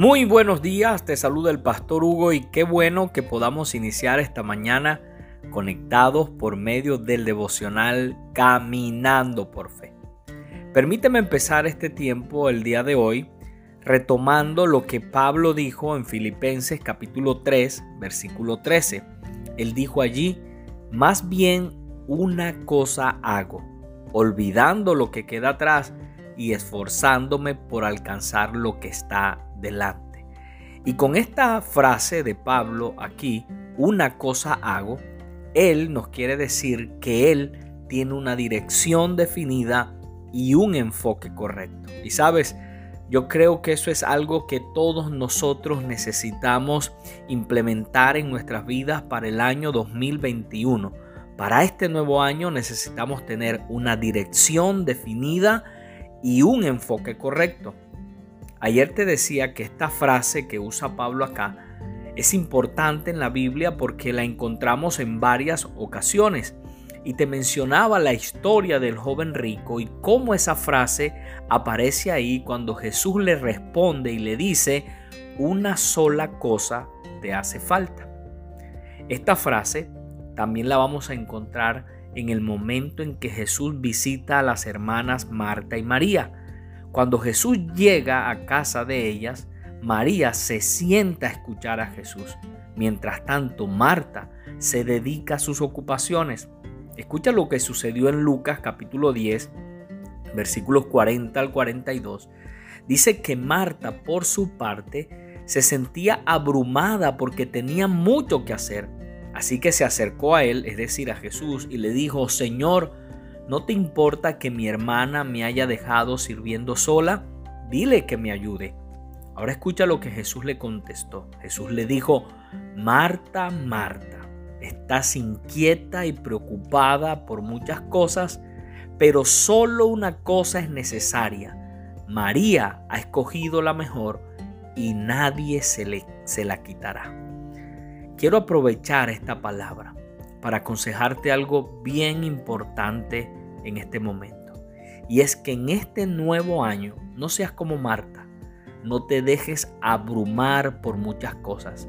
Muy buenos días, te saluda el pastor Hugo y qué bueno que podamos iniciar esta mañana conectados por medio del devocional Caminando por Fe. Permíteme empezar este tiempo el día de hoy retomando lo que Pablo dijo en Filipenses capítulo 3, versículo 13. Él dijo allí, más bien una cosa hago, olvidando lo que queda atrás y esforzándome por alcanzar lo que está delante. Y con esta frase de Pablo aquí, una cosa hago, él nos quiere decir que él tiene una dirección definida y un enfoque correcto. Y sabes, yo creo que eso es algo que todos nosotros necesitamos implementar en nuestras vidas para el año 2021. Para este nuevo año necesitamos tener una dirección definida y un enfoque correcto. Ayer te decía que esta frase que usa Pablo acá es importante en la Biblia porque la encontramos en varias ocasiones y te mencionaba la historia del joven rico y cómo esa frase aparece ahí cuando Jesús le responde y le dice, una sola cosa te hace falta. Esta frase también la vamos a encontrar en el momento en que Jesús visita a las hermanas Marta y María. Cuando Jesús llega a casa de ellas, María se sienta a escuchar a Jesús. Mientras tanto, Marta se dedica a sus ocupaciones. Escucha lo que sucedió en Lucas capítulo 10, versículos 40 al 42. Dice que Marta, por su parte, se sentía abrumada porque tenía mucho que hacer. Así que se acercó a él, es decir, a Jesús, y le dijo, Señor, ¿no te importa que mi hermana me haya dejado sirviendo sola? Dile que me ayude. Ahora escucha lo que Jesús le contestó. Jesús le dijo, Marta, Marta, estás inquieta y preocupada por muchas cosas, pero solo una cosa es necesaria. María ha escogido la mejor y nadie se, le, se la quitará. Quiero aprovechar esta palabra para aconsejarte algo bien importante en este momento. Y es que en este nuevo año no seas como Marta. No te dejes abrumar por muchas cosas.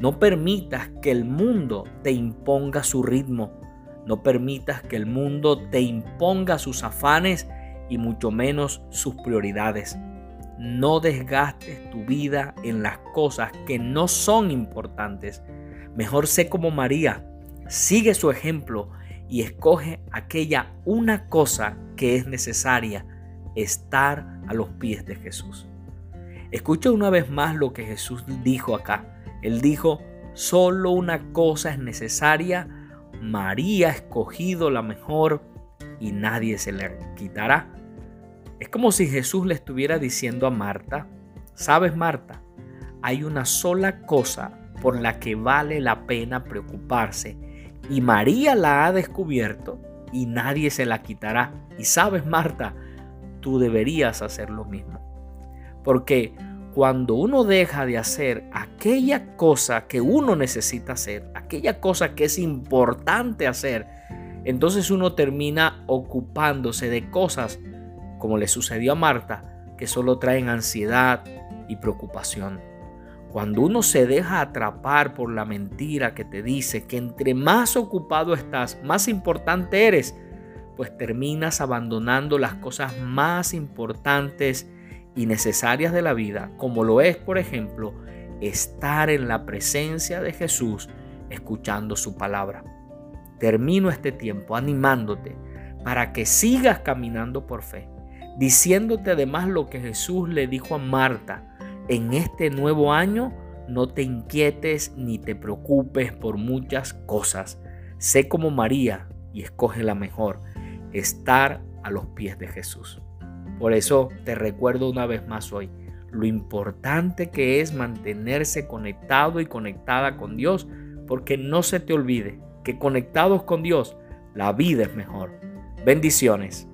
No permitas que el mundo te imponga su ritmo. No permitas que el mundo te imponga sus afanes y mucho menos sus prioridades. No desgastes tu vida en las cosas que no son importantes. Mejor sé como María, sigue su ejemplo y escoge aquella una cosa que es necesaria, estar a los pies de Jesús. Escucha una vez más lo que Jesús dijo acá. Él dijo, solo una cosa es necesaria, María ha escogido la mejor y nadie se le quitará. Es como si Jesús le estuviera diciendo a Marta, sabes Marta, hay una sola cosa por la que vale la pena preocuparse y María la ha descubierto y nadie se la quitará. Y sabes Marta, tú deberías hacer lo mismo. Porque cuando uno deja de hacer aquella cosa que uno necesita hacer, aquella cosa que es importante hacer, entonces uno termina ocupándose de cosas como le sucedió a Marta, que solo traen ansiedad y preocupación. Cuando uno se deja atrapar por la mentira que te dice que entre más ocupado estás, más importante eres, pues terminas abandonando las cosas más importantes y necesarias de la vida, como lo es, por ejemplo, estar en la presencia de Jesús escuchando su palabra. Termino este tiempo animándote para que sigas caminando por fe diciéndote además lo que Jesús le dijo a Marta, en este nuevo año no te inquietes ni te preocupes por muchas cosas. Sé como María y escoge la mejor, estar a los pies de Jesús. Por eso te recuerdo una vez más hoy lo importante que es mantenerse conectado y conectada con Dios, porque no se te olvide que conectados con Dios, la vida es mejor. Bendiciones.